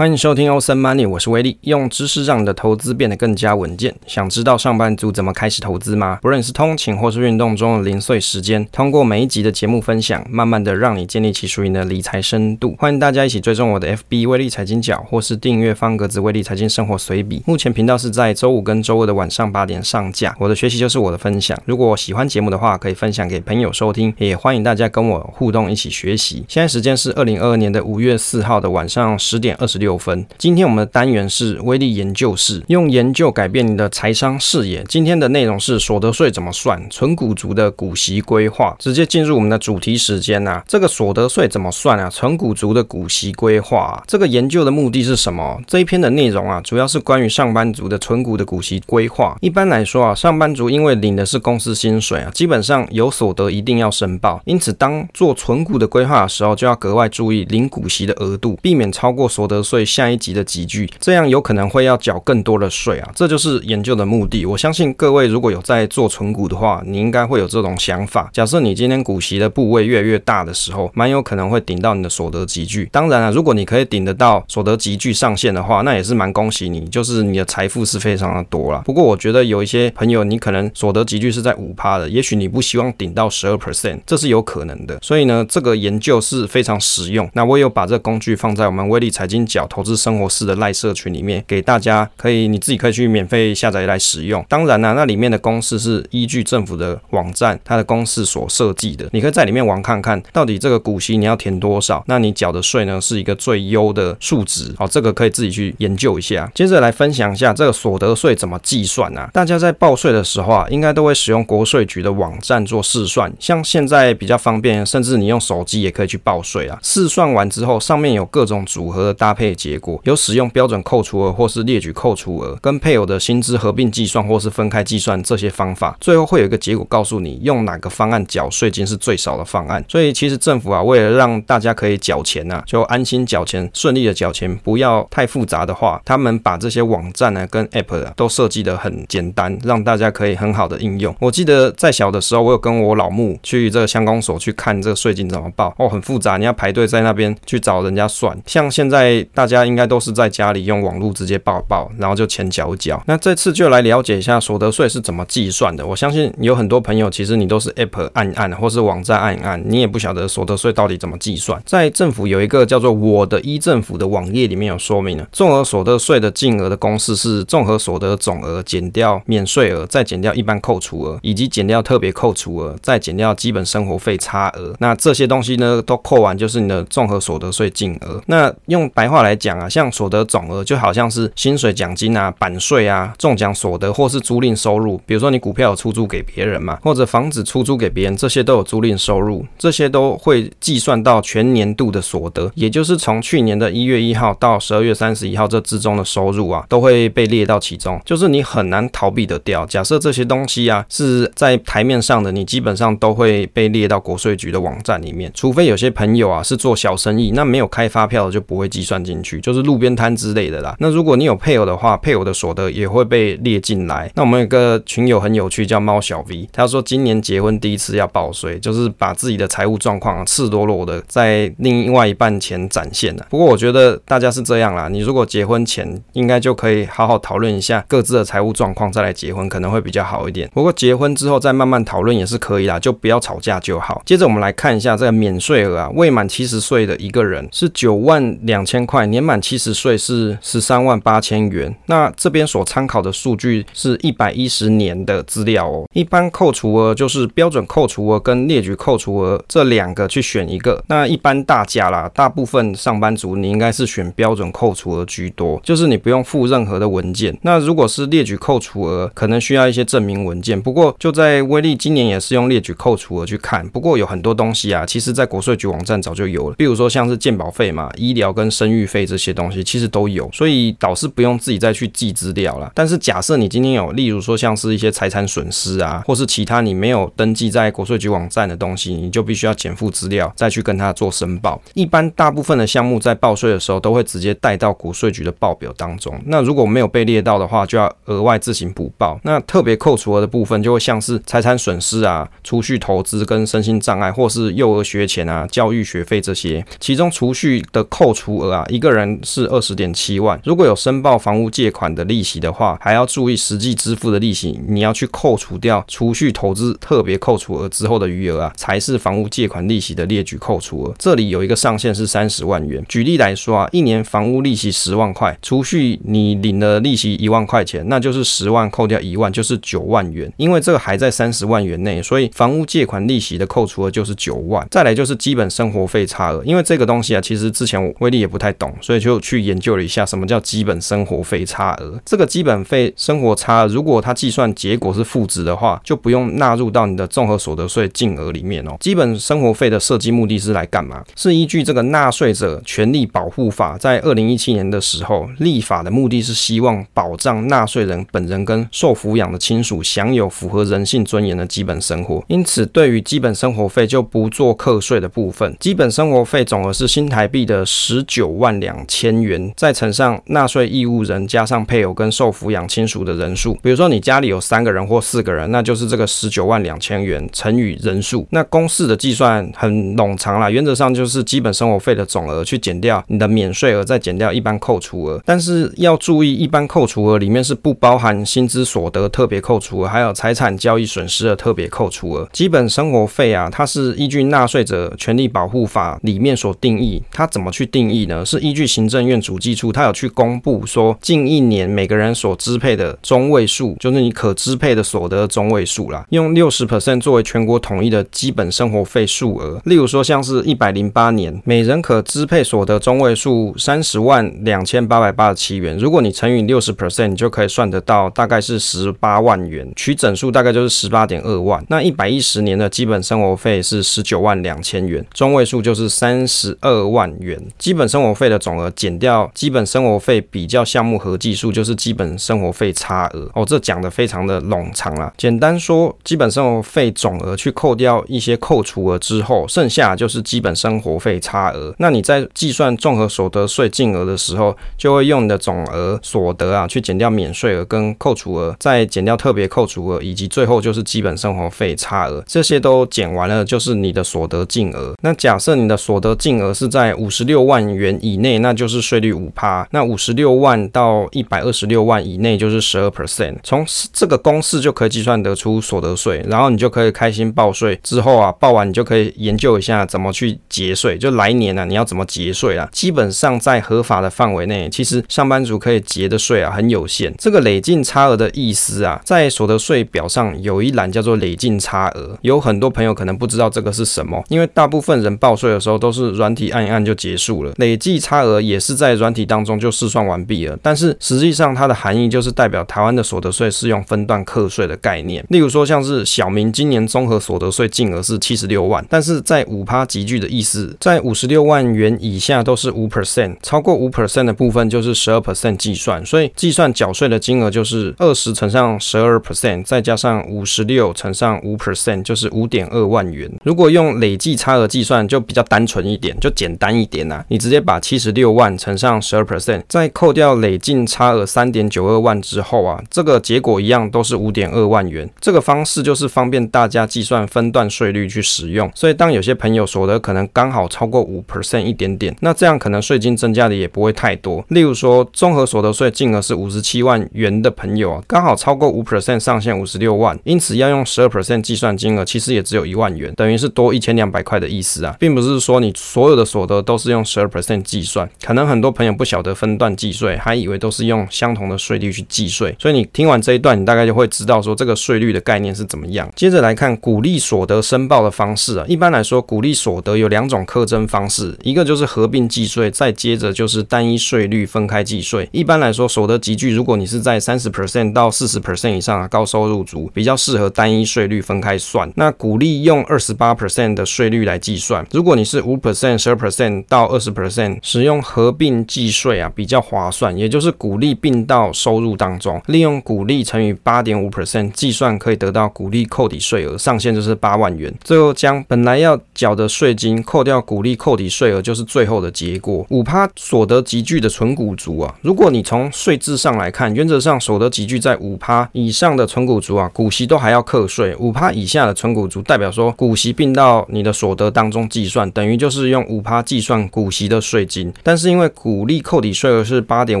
欢迎收听欧森 Money，我是威利，用知识让你的投资变得更加稳健。想知道上班族怎么开始投资吗？不论是通勤或是运动中的零碎时间，通过每一集的节目分享，慢慢的让你建立起属于你的理财深度。欢迎大家一起追踪我的 FB 威利财经角，或是订阅方格子威利财经生活随笔。目前频道是在周五跟周二的晚上八点上架。我的学习就是我的分享。如果喜欢节目的话，可以分享给朋友收听，也欢迎大家跟我互动一起学习。现在时间是二零二二年的五月四号的晚上十点二十六。六分。今天我们的单元是威力研究室，用研究改变你的财商视野。今天的内容是所得税怎么算，存股族的股息规划。直接进入我们的主题时间啊，这个所得税怎么算啊？存股族的股息规划啊，这个研究的目的是什么？这一篇的内容啊，主要是关于上班族的存股的股息规划。一般来说啊，上班族因为领的是公司薪水啊，基本上有所得一定要申报，因此当做存股的规划的时候，就要格外注意领股息的额度，避免超过所得税。下一集的集聚，这样有可能会要缴更多的税啊！这就是研究的目的。我相信各位如果有在做存股的话，你应该会有这种想法。假设你今天股息的部位越来越大的时候，蛮有可能会顶到你的所得集聚。当然了，如果你可以顶得到所得集聚上限的话，那也是蛮恭喜你，就是你的财富是非常的多了。不过我觉得有一些朋友，你可能所得集聚是在五趴的，也许你不希望顶到十二 percent，这是有可能的。所以呢，这个研究是非常实用。那我有把这工具放在我们威利财经角投资生活室的赖社群里面，给大家可以你自己可以去免费下载来使用。当然呢、啊，那里面的公式是依据政府的网站它的公式所设计的。你可以在里面玩看看到底这个股息你要填多少，那你缴的税呢是一个最优的数值。好，这个可以自己去研究一下。接着来分享一下这个所得税怎么计算啊？大家在报税的时候啊，应该都会使用国税局的网站做试算。像现在比较方便，甚至你用手机也可以去报税啊。试算完之后，上面有各种组合的搭配结果。有使用标准扣除额或是列举扣除额，跟配偶的薪资合并计算或是分开计算这些方法，最后会有一个结果告诉你用哪个方案缴税金是最少的方案。所以其实政府啊，为了让大家可以缴钱呐、啊，就安心缴钱，顺利的缴钱，不要太复杂的话，他们把这些网站呢跟 App 啊都设计得很简单，让大家可以很好的应用。我记得在小的时候，我有跟我老母去这个乡公所去看这个税金怎么报哦，很复杂，你要排队在那边去找人家算。像现在大家应该都是在家里用网络直接报报，然后就钱缴缴。那这次就来了解一下所得税是怎么计算的。我相信有很多朋友其实你都是 App 按一按，或是网站按一按，你也不晓得所得税到底怎么计算。在政府有一个叫做“我的一政府”的网页里面有说明了，综合所得税的净额的公式是综合所得总额减掉免税额，再减掉一般扣除额，以及减掉特别扣除额，再减掉基本生活费差额。那这些东西呢，都扣完就是你的综合所得税净额。那用白话来来讲啊，像所得总额就好像是薪水、奖金啊、版税啊、中奖所得或是租赁收入。比如说你股票有出租给别人嘛，或者房子出租给别人，这些都有租赁收入，这些都会计算到全年度的所得，也就是从去年的一月一号到十二月三十一号这之中的收入啊，都会被列到其中，就是你很难逃避得掉。假设这些东西啊是在台面上的，你基本上都会被列到国税局的网站里面，除非有些朋友啊是做小生意，那没有开发票的就不会计算进去，就是路边摊之类的啦。那如果你有配偶的话，配偶的所得也会被列进来。那我们有个群友很有趣，叫猫小 V，他说今年结婚第一次要报税，就是把自己的财务状况赤裸裸的在另外一半前展现了。不过我觉得大家是这样啦，你如果结婚前应该就可以好好讨论一下各自的财务状况，再来结婚可能会比较好一点。不过结婚之后再慢慢讨论也是可以啦，就不要吵架就好。接着我们来看一下这个免税额啊，未满七十岁的一个人是九万两千块，年满七十岁是十三万八千元。那这边所参考的数据是一百一十年的资料哦。一般扣除额就是标准扣除额跟列举扣除额这两个去选一个。那一般大家啦，大部分上班族你应该是选标准扣除额居多，就是你不用附任何的文件。那如果是列举扣除额，可能需要一些证明文件。不过就在威利今年也是用列举扣除额去看，不过有很多东西啊，其实在国税局网站早就有了。比如说像是健保费嘛、医疗跟生育费这些东西，其实都有，所以导师不用自己再去记资料了。但是假设你今天有，例如说像是一些财产损失啊，或是其他你没有登记在国税局网站的东西，你就必须要减负资料，再去跟他做申报。一般大部分的项目在报税的时候都会直接带到国税局的报表当中。那如果没有被列到的话，就要额外自行补报。那特别扣除额的部分就会像是财产损失啊、储蓄投资跟身心障碍，或是幼儿学前啊、教育学费这些。其中储蓄的扣除额啊，一个个人是二十点七万。如果有申报房屋借款的利息的话，还要注意实际支付的利息，你要去扣除掉储蓄投资特别扣除额之后的余额啊，才是房屋借款利息的列举扣除额。这里有一个上限是三十万元。举例来说啊，一年房屋利息十万块，储蓄你领的利息一万块钱，那就是十万扣掉一万就是九万元。因为这个还在三十万元内，所以房屋借款利息的扣除额就是九万。再来就是基本生活费差额，因为这个东西啊，其实之前我威力也不太懂，所以就去研究了一下什么叫基本生活费差额。这个基本费生活差，如果它计算结果是负值的话，就不用纳入到你的综合所得税净额里面哦。基本生活费的设计目的是来干嘛？是依据这个纳税者权利保护法，在二零一七年的时候立法的目的是希望保障纳税人本人跟受抚养的亲属享有符合人性尊严的基本生活。因此，对于基本生活费就不做课税的部分，基本生活费总额是新台币的十九万两千元，再乘上纳税义务人加上配偶跟受抚养亲属的人数。比如说你家里有三个人或四个人，那就是这个十九万两千元乘以人数。那公式的计算很冗长啦，原则上就是基本生活费的总额去减掉你的免税额，再减掉一般扣除额。但是要注意，一般扣除额里面是不包含薪资所得特别扣除额，还有财产交易损失的特别扣除额。基本生活费啊，它是依据纳税者权利保护法里面所定义。它怎么去定义呢？是依依据行政院主计处，它有去公布说近一年每个人所支配的中位数，就是你可支配的所得中位数啦，用六十 percent 作为全国统一的基本生活费数额。例如说，像是一百零八年每人可支配所得中位数三十万两千八百八十七元，如果你乘以六十 percent，你就可以算得到大概是十八万元，取整数大概就是十八点二万。那一百一十年的基本生活费是十九万两千元，中位数就是三十二万元。基本生活费的总额减掉基本生活费比较项目合计数，就是基本生活费差额。哦，这讲的非常的冗长啦。简单说，基本生活费总额去扣掉一些扣除额之后，剩下就是基本生活费差额。那你在计算综合所得税净额的时候，就会用你的总额所得啊去减掉免税额跟扣除额，再减掉特别扣除额，以及最后就是基本生活费差额。这些都减完了，就是你的所得净额。那假设你的所得净额是在五十六万元以内，那就是税率五趴；那五十六万到一百二十六万以内就是十二 percent。从这个公式就可以计算得出所得税，然后你就可以开心报税。之后啊，报完你就可以研究一下怎么去节税，就来年呢、啊、你要怎么节税啊？基本上在合法的范围内，其实上班族可以节的税啊很有限。这个累进差额的意思啊，在所得税表上有一栏叫做累进差额，有很多朋友可能不知道这个是什么，因为大部分人报税的时候都是软体按一按就结束了。累计差额也是在软体当中就试算完毕了，但是实际上它的含义就是代表台湾的所得税是用分段课税的概念。例如说，像是小明今年综合所得税净额是七十六万，但是在五趴集聚的意思，在五十六万元以下都是五 percent，超过五 percent 的部分就是十二 percent 计算，所以计算缴税的金额就是二十乘上十二 percent，再加上五十六乘上五 percent，就是五点二万元。如果用累计差额计算，就比较单纯一点，就简单一点呐、啊，你直接把七十六万乘上十二 percent，再扣掉累进差额三点九二万之后啊，这个结果一样都是五点二万元。这个方式就是方便大家计算分段税率去使用。所以当有些朋友所得可能刚好超过五 percent 一点点，那这样可能税金增加的也不会太多。例如说，综合所得税金额是五十七万元的朋友啊，刚好超过五 percent 上限五十六万，因此要用十二 percent 计算金额，其实也只有一万元，等于是多一千两百块的意思啊，并不是说你所有的所得都是用十二 percent 计算。可能很多朋友不晓得分段计税，还以为都是用相同的税率去计税。所以你听完这一段，你大概就会知道说这个税率的概念是怎么样。接着来看股利所得申报的方式啊，一般来说，股利所得有两种课征方式，一个就是合并计税，再接着就是单一税率分开计税。一般来说，所得集聚如果你是在三十 percent 到四十 percent 以上啊高收入族，比较适合单一税率分开算。那股利用二十八 percent 的税率来计算，如果你是五 percent、十二 percent 到二十 percent，使用用合并计税啊比较划算，也就是股利并到收入当中，利用股利乘以八点五 percent 计算，可以得到股利扣抵税额上限就是八万元。最后将本来要缴的税金扣掉股利扣抵税额，就是最后的结果。五趴所得集聚的存股族啊，如果你从税制上来看，原则上所得集聚在五趴以上的存股族啊，股息都还要课税；五趴以下的存股族，代表说股息并到你的所得当中计算，等于就是用五趴计算股息的税金。但是因为股利扣抵税额是八点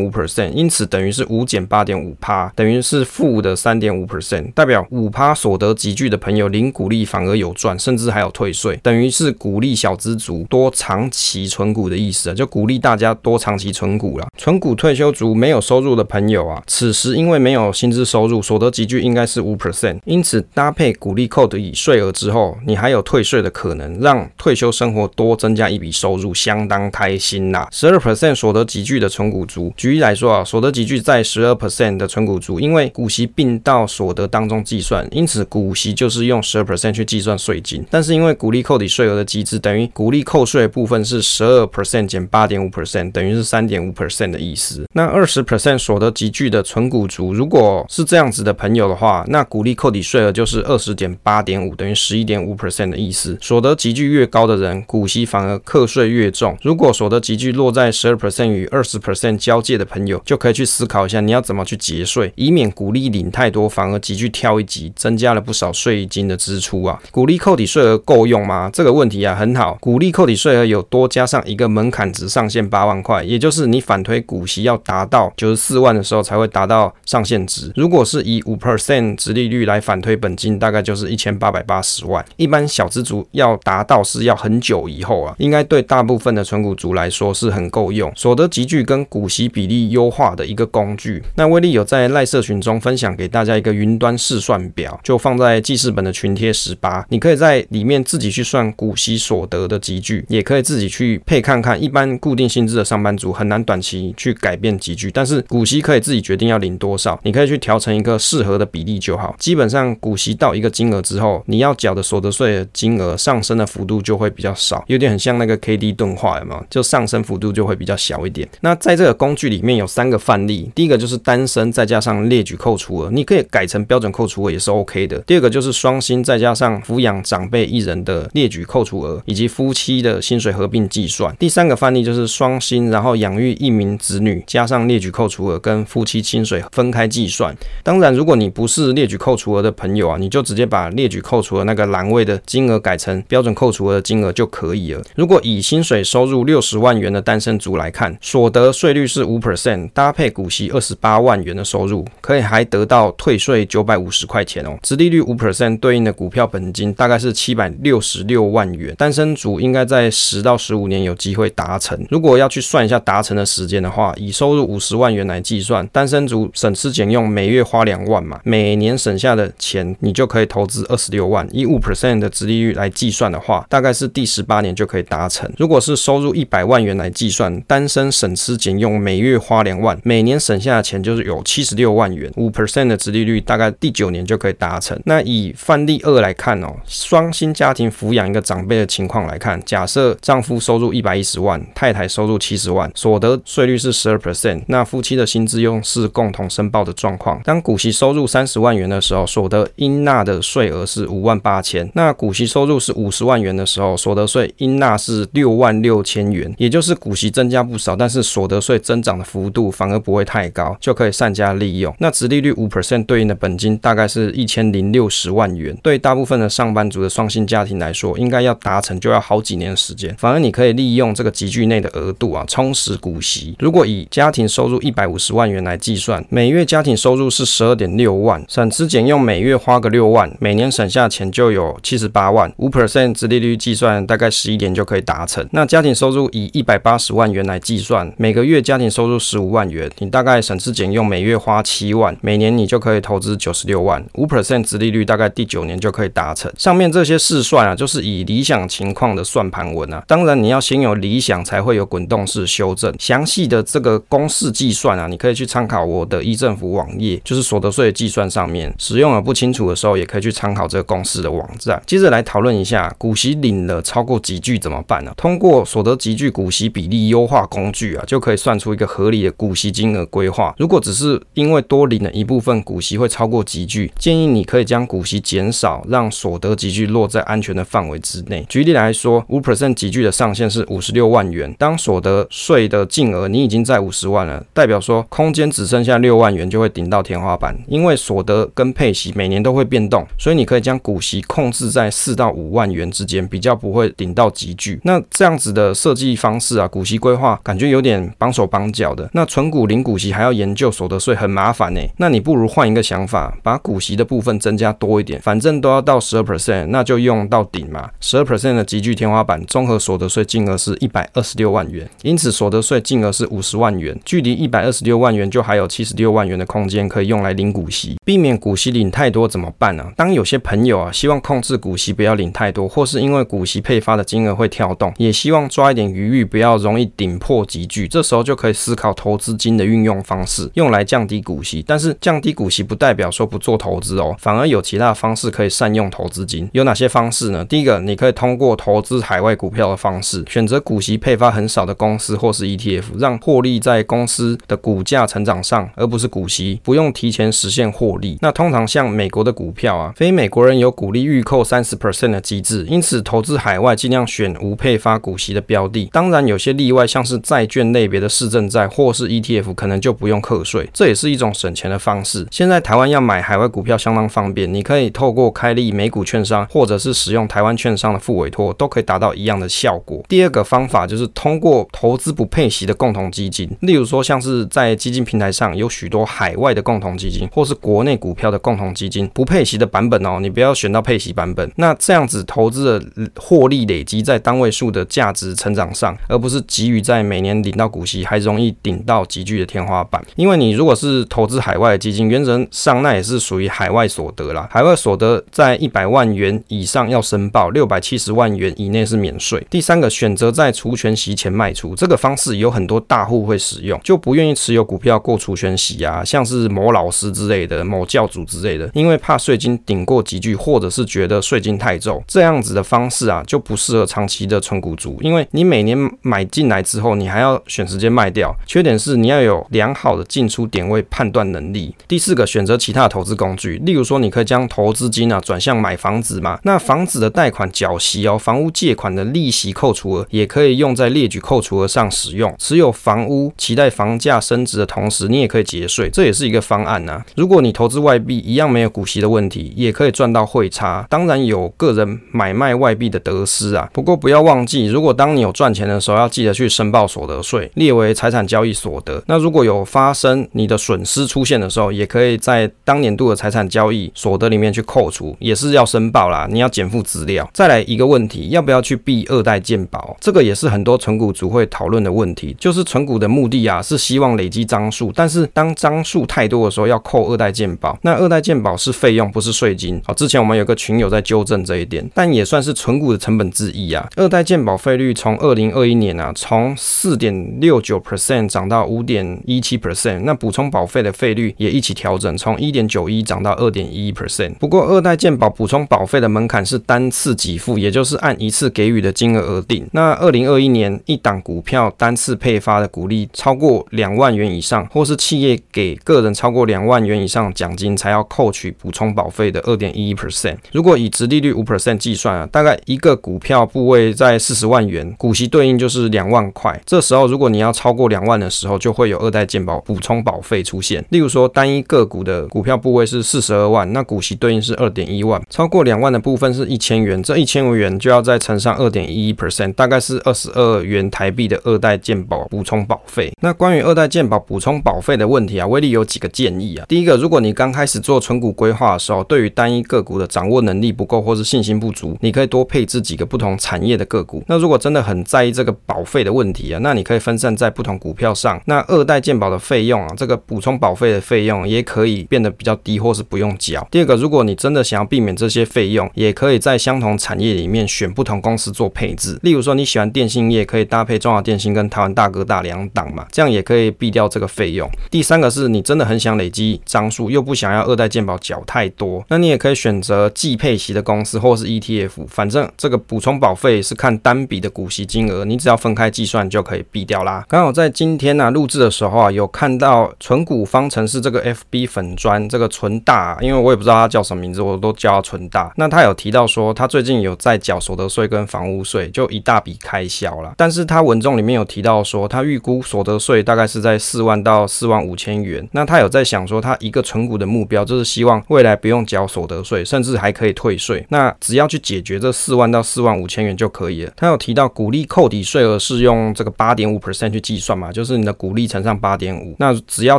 五 percent，因此等于是五减八点五趴，等于是负的三点五 percent，代表五趴所得集聚的朋友零股利反而有赚，甚至还有退税，等于是鼓励小资族多长期存股的意思啊，就鼓励大家多长期存股啦。存股退休族没有收入的朋友啊，此时因为没有薪资收入，所得集聚应该是五 percent，因此搭配股利扣抵税额之后，你还有退税的可能，让退休生活多增加一笔收入，相当开心呐。十二 percent 所得级距的存股族，举例来说啊，所得级距在十二 percent 的存股族，因为股息并到所得当中计算，因此股息就是用十二 percent 去计算税金。但是因为股利扣抵税额的机制，等于股利扣税部分是十二 percent 减八点五 percent，等于是三点五 percent 的意思。那二十 percent 所得级距的存股族，如果是这样子的朋友的话，那股利扣抵税额就是二十减八点五，等于十一点五 percent 的意思。所得级距越高的人，股息反而课税越重。如果所得级落在十二 percent 与二十 percent 交界的朋友，就可以去思考一下，你要怎么去节税，以免股利领太多，反而急剧跳一级，增加了不少税金的支出啊。股利扣抵税额够用吗？这个问题啊很好。股利扣抵税额有多加上一个门槛值上限八万块，也就是你反推股息要达到九十四万的时候才会达到上限值。如果是以五 percent 殖利率来反推本金，大概就是一千八百八十万。一般小资族要达到是要很久以后啊，应该对大部分的存股族来说是很够用。所得集聚跟股息比例优化的一个工具。那威利有在赖社群中分享给大家一个云端试算表，就放在记事本的群贴十八，你可以在里面自己去算股息所得的集聚，也可以自己去配看看。一般固定薪资的上班族很难短期去改变集聚，但是股息可以自己决定要领多少，你可以去调成一个适合的比例就好。基本上股息到一个金额之后，你要缴的所得税的金额上升的幅度就会比较少，有点很像那个 K D 钝化，有没有？就上升幅度就会比较小一点。那在这个工具里面有三个范例，第一个就是单身再加上列举扣除额，你可以改成标准扣除额也是 OK 的。第二个就是双薪再加上抚养长辈一人的列举扣除额，以及夫妻的薪水合并计算。第三个范例就是双薪然后养育一名子女，加上列举扣除额跟夫妻薪水分开计算。当然，如果你不是列举扣除额的朋友啊，你就直接把列举扣除额那个栏位的金额改成标准扣除额的金额就可以了。如果以薪水收入六十万元的单身族来看，所得税率是五 percent，搭配股息二十八万元的收入，可以还得到退税九百五十块钱哦。殖利率五 percent 对应的股票本金大概是七百六十六万元，单身族应该在十到十五年有机会达成。如果要去算一下达成的时间的话，以收入五十万元来计算，单身族省吃俭用，每月花两万嘛，每年省下的钱你就可以投资二十六万。以五 percent 的殖利率来计算的话，大概是第十八年就可以达成。如果是收入一百万元来计算，单身省吃俭用，每月花两万，每年省下的钱就是有七十六万元。五 percent 的殖利率大概第九年就可以达成。那以范例二来看哦，双薪家庭抚养一个长辈的情况来看，假设丈夫收入一百一十万，太太收入七十万，所得税率是十二 percent，那夫妻的薪资用是共同申报的状况。当股息收入三十万元的时候，所得应纳的税额是五万八千；那股息收入是五十万元的时候，所得税应纳是六万六千元。也就是股息增加不少，但是所得税增长的幅度反而不会太高，就可以善加利用。那殖利率五 percent 对应的本金大概是一千零六十万元。对大部分的上班族的双薪家庭来说，应该要达成就要好几年的时间。反而你可以利用这个集聚内的额度啊，充实股息。如果以家庭收入一百五十万元来计算，每月家庭收入是十二点六万，省吃俭用，每月花个六万，每年省下钱就有七十八万。五 percent 殖利率计算大概十一年就可以达成。那家庭收入以一百八十万元来计算，每个月家庭收入十五万元，你大概省吃俭用，每月花七万，每年你就可以投资九十六万。五 percent 殖利率大概第九年就可以达成。上面这些试算啊，就是以理想情况的算盘文啊。当然你要先有理想，才会有滚动式修正。详细的这个公式计算啊，你可以去参考我的一政府网页，就是所得税计算上面。使用了不清楚的时候，也可以去参考这个公式的网站。接着来讨论一下，股息领了超过集聚怎么办呢？通过所得集聚股息比例优化工具啊，就可以算出一个合理的股息金额规划。如果只是因为多领了一部分股息会超过集聚，建议你可以将股息减少，让所得集聚落在安全的范围之内。举例来说，五 percent 级距的上限是五十六万元，当所得税的净额你已经在五十万了，代表说空间只剩下六万元就会顶到天花板。因为所得跟配息每年都会变动，所以你可以将股息控制在四到五万元之间，比较不会顶到集聚。那这样子的设计方式啊，股息规划感觉有点绑手绑脚的。那存股领股息还要研究所得税，很麻烦呢。那你不如换一个想法，把股息的部分增加多一点，反正都要到十二 percent，那就用到顶嘛。十二 percent 的集聚天花板，综合所得税金额是一百二十六万元，因此所得税金额是五十万元，距离一百二十六万元就还有七十六万元的空间可以用来领股息，避免股息领太多怎么办呢？当有些朋友啊希望控制股息不要领太多，或是因为股息配发的金额会跳动，也希望抓一点余裕，不要容易顶破级距，这时候就可以思考投资金的运用方式，用来降低股息。但是降低股息不代表说不做投资哦，反而有其他方式可以善用投资金。有哪些方式呢？第一个，你可以通过投资海外股票的方式，选择股息配发很少的公司或是 ETF，让获利在公司的股价成长上，而不是股息，不用提前实现获利。那通常像美国的股票啊，非美国人有股利预扣三十 percent 的机制，因此投资海外尽量选无配发股息的标的。当然有些例外，像是债券类别的市政债或是 ETF，可能就不用课税，这也是一种省钱的方式。现在台湾要买海外股票相当方便，你可以透过开立美股券商，或者是使用台湾券商的副委托，都可以达到一样的效果。第二个方法就是通过投资不配息的共同基金，例如说像是在基金平台上有许多海外的共同基金，或是国内股票的共同基金，不配息的版本哦，你不要选到配息版本。那这样子投资的获利累积在单位数的价值成长上，而不是急于在每年领到股息，还容易顶到级距的天花板。因为你如果是投资海外的基金，原则上那也是属于海外所得啦。海外所得在一百万元以上要申报，六百七十万元以内是免税。第三个选择在除权息前卖出，这个方式有很多大户会使用，就不愿意持有股票过除权息啊，像是某老师之类的、某教主之类的，因为怕税金顶过级距，或者是觉得税金太重，这样子的方式啊就不适合长期的存股族，因为你每年买买进来之后，你还要选时间卖掉，缺点是你要有良好的进出点位判断能力。第四个选择其他的投资工具，例如说你可以将投资金啊转向买房子嘛，那房子的贷款缴息哦，房屋借款的利息扣除额也可以用在列举扣除额上使用。持有房屋，期待房价升值的同时，你也可以节税，这也是一个方案呐、啊。如果你投资外币一样没有股息的问题，也可以赚到汇差，当然有个人买卖外币的得失啊。不过不要忘记，如果当你有赚钱的时候，要记得去申报所得税，列为财产交易所得。那如果有发生你的损失出现的时候，也可以在当年度的财产交易所得里面去扣除，也是要申报啦。你要减负资料。再来一个问题，要不要去避二代鉴保？这个也是很多存股族会讨论的问题。就是存股的目的啊，是希望累积张数，但是当张数太多的时候，要扣二代鉴保。那二代鉴保是费用，不是税金。好，之前我们有个群友在纠正这一点，但也算是存股的成本之一啊。二代鉴保费率从二零二一年啊，从四点六九 percent 涨到五点一七 percent，那补充保费的费率也一起调整，从一点九一涨到二点一一 percent。不过二代健保补充保费的门槛是单次给付，也就是按一次给予的金额而定。那二零二一年一档股票单次配发的股利超过两万元以上，或是企业给个人超过两万元以上奖金，才要扣取补充保费的二点一一 percent。如果以直利率五 percent 计算啊，大概一个股票部位在四十万元，股息对应就是是两万块。这时候如果你要超过两万的时候，就会有二代健保补充保费出现。例如说单一个股的股票部位是四十二万，那股息对应是二点一万。超过两万的部分是一千元，这一千元就要再乘上二点一一 percent，大概是二十二元台币的二代健保补充保费。那关于二代健保补充保费的问题啊，威力有几个建议啊。第一个，如果你刚开始做存股规划的时候，对于单一个股的掌握能力不够，或是信心不足，你可以多配置几个不同产业的个股。那如果真的很在意这个保费的问题啊，那你可以分散在不同股票上。那二代健保的费用啊，这个补充保费的费用也可以变得比较低，或是不用缴。第二个，如果你真的想要避免这些费用，也可以在相同产业里面选不同公司做配置。例如说你喜欢电信业，可以搭配中华电信跟台湾大哥大两档嘛。这样也可以避掉这个费用。第三个是你真的很想累积张数，又不想要二代健保缴太多，那你也可以选择季配息的公司或是 ETF，反正这个补充保费是看单笔的股息金额，你只要分开计算就可以避掉啦。刚好在今天呢、啊、录制的时候啊，有看到存股方程式这个 FB 粉砖这个存大，因为我也不知道他叫什么名字，我都叫他存大。那他有提到说他最近有在缴所得税跟房屋税，就一大笔开销啦。但是他文中里面有提到说他预估所得税大概是在四万到四万五千元。那他有在想说，他一个存股的目标就是希望未来不用缴所得税，甚至还可以退税。那只要去解决这四万到四万五千元就可以了。他有提到鼓励扣抵税是用这个八点五 percent 去计算嘛，就是你的股利乘上八点五，那只要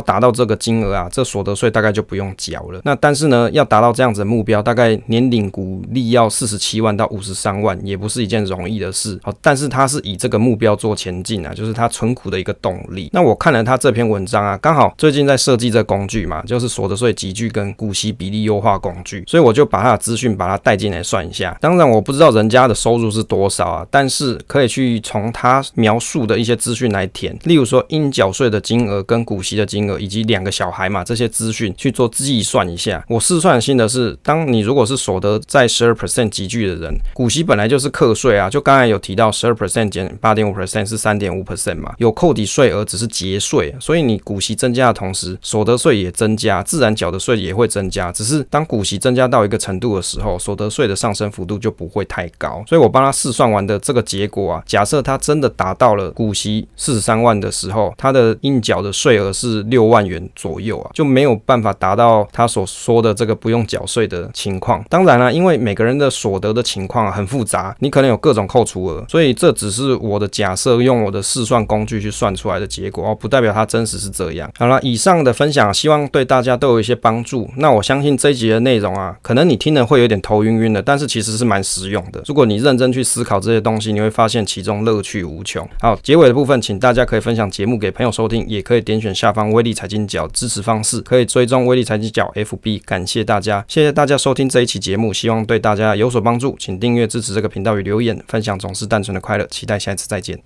达到这个金额啊，这所得税大概就不用缴了。那但是呢，要达到这样子的目标，大概年领股利要四十七万到五十三万，也不是一件容易的事。好，但是它是以这个目标做前进啊，就是它存股的一个动力。那我看了他这篇文章啊，刚好最近在设计这工具嘛，就是所得税集聚跟股息比例优化工具，所以我就把他的资讯把它带进来算一下。当然我不知道人家的收入是多少啊，但是可以去从他描述的一些资讯来填，例如说应缴税的金额跟股息的金额，以及两个小孩嘛这些资讯去做计算一下。我试算性的是，当你如果是所得在十二 percent 级距的人，股息本来就是课税啊，就刚才有提到十二 percent 减八点五 percent 是三点五 percent 嘛，有扣抵税额只是节税，所以你股息增加的同时，所得税也增加，自然缴的税也会增加。只是当股息增加到一个程度的时候，所得税的上升幅度就不会太高。所以我帮他试算完的这个结果啊，假设他真的达到了股息四十三万的时候，他的应缴的税额是六万元左右啊，就没有办法达到他所说的这个不用缴税的情况。当然了，因为每个人的所得的情况很复杂，你可能有各种扣除额，所以这只是我的假设，用我的试算工具去算出来的结果哦，不代表它真实是这样。好了，以上的分享希望对大家都有一些帮助。那我相信这一集的内容啊，可能你听了会有点头晕晕的，但是其实是蛮实用的。如果你认真去思考这些东西，你会发现其中乐趣无穷。好，结尾的部分，请大家可以分享节目给朋友收听，也可以点选下方威力财经角支持方式，可以追踪威力财经角 FB。感谢大家，谢谢大家收听这一期节目，希望对大家有所帮助。请订阅支持这个频道与留言分享，总是单纯的快乐。期待下一次再见。